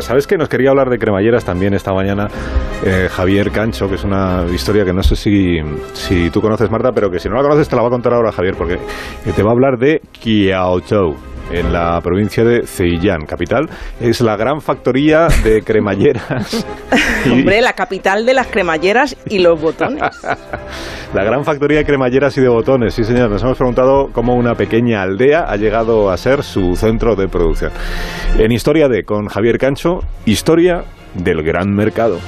¿sabes que nos quería hablar de cremalleras también esta mañana eh, Javier Cancho, que es una historia que no sé si, si tú conoces, Marta, pero que si no la conoces te la va a contar ahora Javier, porque te va a hablar de Kiaotou en la provincia de Zhejiang, capital. Es la gran factoría de cremalleras. Hombre, la capital de las cremalleras y los botones. la gran factoría de cremalleras y de botones, sí señor. Nos hemos preguntado cómo una pequeña aldea ha llegado a ser su centro de producción. En Historia de, con Javier Cancho, historia del gran mercado.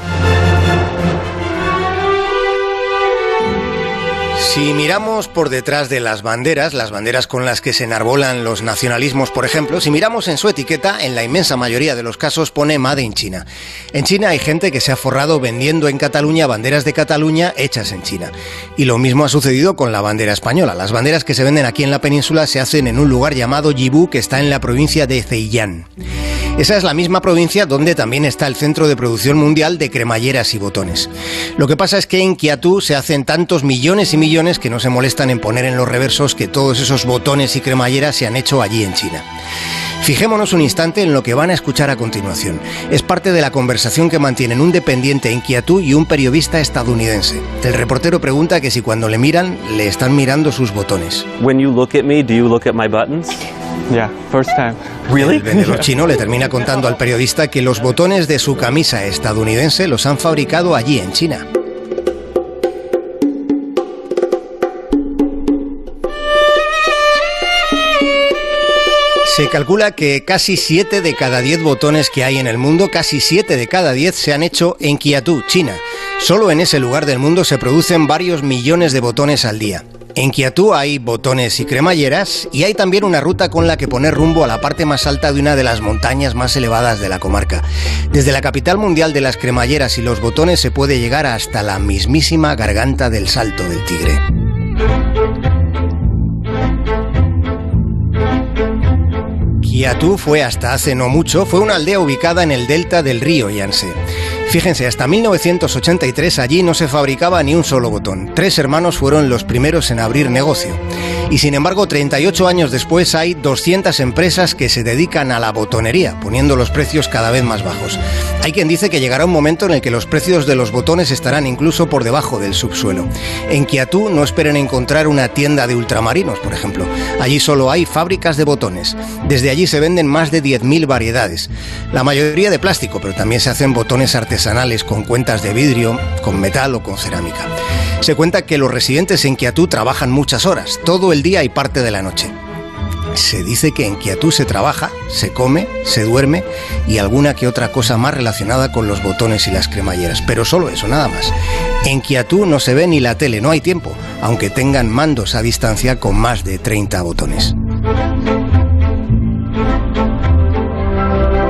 Si miramos por detrás de las banderas, las banderas con las que se enarbolan los nacionalismos, por ejemplo, si miramos en su etiqueta, en la inmensa mayoría de los casos pone Made in China. En China hay gente que se ha forrado vendiendo en Cataluña banderas de Cataluña hechas en China. Y lo mismo ha sucedido con la bandera española. Las banderas que se venden aquí en la península se hacen en un lugar llamado Yibu, que está en la provincia de Zhejiang. Esa es la misma provincia donde también está el centro de producción mundial de cremalleras y botones. Lo que pasa es que en Kiatú se hacen tantos millones y millones que no se molestan en poner en los reversos que todos esos botones y cremalleras se han hecho allí en China. Fijémonos un instante en lo que van a escuchar a continuación. Es parte de la conversación que mantienen un dependiente en Kiatú y un periodista estadounidense. El reportero pregunta que si cuando le miran le están mirando sus botones. When you look at me, do you look at my buttons? Yeah, first time. El vendedor chino le termina contando al periodista que los botones de su camisa estadounidense los han fabricado allí en China. Se calcula que casi 7 de cada 10 botones que hay en el mundo, casi 7 de cada 10 se han hecho en Kiatú, China. Solo en ese lugar del mundo se producen varios millones de botones al día. En Kiatú hay botones y cremalleras y hay también una ruta con la que poner rumbo a la parte más alta de una de las montañas más elevadas de la comarca. Desde la capital mundial de las cremalleras y los botones se puede llegar hasta la mismísima garganta del Salto del Tigre. Kiatú fue hasta hace no mucho, fue una aldea ubicada en el delta del río Yangtze. Fíjense, hasta 1983 allí no se fabricaba ni un solo botón. Tres hermanos fueron los primeros en abrir negocio. Y sin embargo, 38 años después hay 200 empresas que se dedican a la botonería, poniendo los precios cada vez más bajos. Hay quien dice que llegará un momento en el que los precios de los botones estarán incluso por debajo del subsuelo. En Kiatú no esperen encontrar una tienda de ultramarinos, por ejemplo. Allí solo hay fábricas de botones. Desde allí se venden más de 10.000 variedades. La mayoría de plástico, pero también se hacen botones artesanales con cuentas de vidrio, con metal o con cerámica. Se cuenta que los residentes en Kiatú trabajan muchas horas, todo el día y parte de la noche. Se dice que en Kiatú se trabaja, se come, se duerme y alguna que otra cosa más relacionada con los botones y las cremalleras, pero solo eso, nada más. En Kiatú no se ve ni la tele, no hay tiempo, aunque tengan mandos a distancia con más de 30 botones.